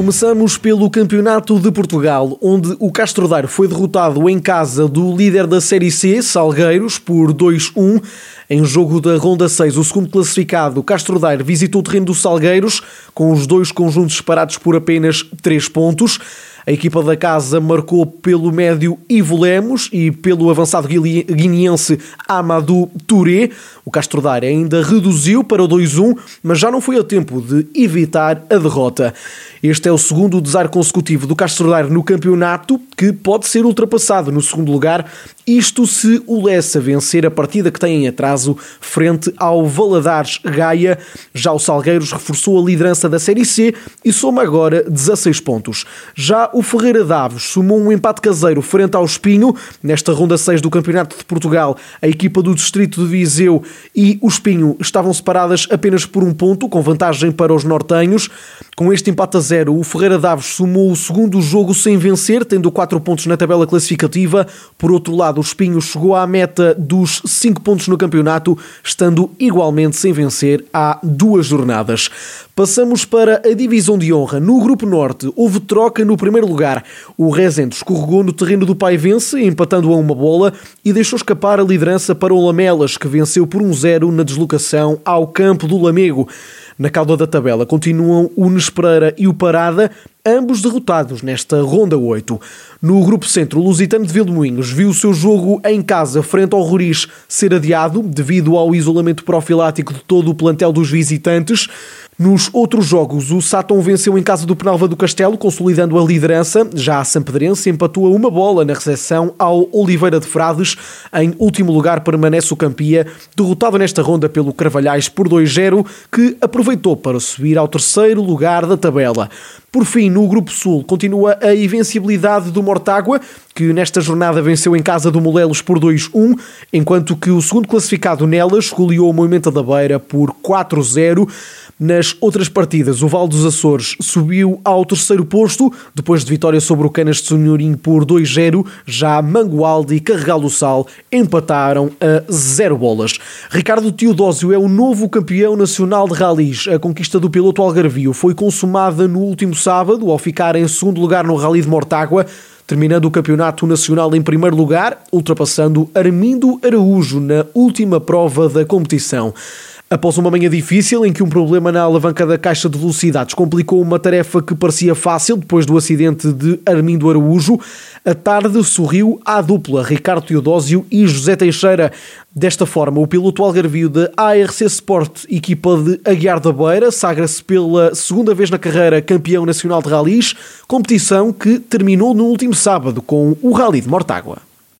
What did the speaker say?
Começamos pelo Campeonato de Portugal, onde o Castro Daire foi derrotado em casa do líder da Série C, Salgueiros, por 2-1. Em jogo da Ronda 6, o segundo classificado, Castro Daire, visitou o terreno dos Salgueiros, com os dois conjuntos separados por apenas 3 pontos. A equipa da casa marcou pelo médio Ivo Lemos e pelo avançado guineense Amadou Touré. O Castro Daire ainda reduziu para o 2-1, mas já não foi a tempo de evitar a derrota. Este é o segundo desar consecutivo do Castro Daire no campeonato, que pode ser ultrapassado no segundo lugar, isto se o Lessa vencer a partida que tem em atraso frente ao Valadares Gaia. Já o Salgueiros reforçou a liderança da Série C e soma agora 16 pontos. Já o Ferreira Davos sumou um empate caseiro frente ao Espinho. Nesta ronda 6 do Campeonato de Portugal, a equipa do Distrito de Viseu e o Espinho estavam separadas apenas por um ponto, com vantagem para os nortenhos. Com este empate a zero, o Ferreira Davos sumou o segundo jogo sem vencer, tendo 4 pontos na tabela classificativa. Por outro lado, o Espinho chegou à meta dos 5 pontos no campeonato, estando igualmente sem vencer há duas jornadas. Passamos para a divisão de honra. No Grupo Norte, houve troca no primeiro lugar. O Rezende escorregou no terreno do Paivense, empatando a uma bola e deixou escapar a liderança para o Lamelas, que venceu por 1-0 um na deslocação ao campo do Lamego. Na cauda da tabela continuam o Nespereira e o Parada, ambos derrotados nesta ronda 8. No grupo centro, o Lusitano de Vilmoinhos viu o seu jogo em casa frente ao Roriz ser adiado devido ao isolamento profilático de todo o plantel dos visitantes. Nos outros jogos, o Sátão venceu em casa do Penalva do Castelo, consolidando a liderança. Já a Sampedrense empatou a uma bola na recepção ao Oliveira de Frades. Em último lugar permanece o Campia, derrotado nesta ronda pelo Carvalhais por 2-0, que aproveitou para subir ao terceiro lugar da tabela. Por fim, no Grupo Sul, continua a invencibilidade do Mortágua, que nesta jornada venceu em casa do Molelos por 2-1, enquanto que o segundo classificado nelas goleou o Movimento da Beira por 4-0. Nas outras partidas, o Val dos Açores subiu ao terceiro posto, depois de vitória sobre o Canas de Sonhorim por 2-0. Já Mangualde e Carregal do Sal empataram a zero bolas. Ricardo Teodósio é o novo campeão nacional de ralis. A conquista do piloto Algarvio foi consumada no último sábado, ao ficar em segundo lugar no Rally de Mortágua terminando o campeonato nacional em primeiro lugar, ultrapassando Armindo Araújo na última prova da competição. Após uma manhã difícil em que um problema na alavanca da caixa de velocidades complicou uma tarefa que parecia fácil depois do acidente de Armindo Araújo, a tarde sorriu à dupla Ricardo Teodósio e José Teixeira. Desta forma, o piloto algarvio da ARC Sport, equipa de Aguiar da Beira, sagra-se pela segunda vez na carreira campeão nacional de ralis, competição que terminou no último sábado com o Rally de Mortágua.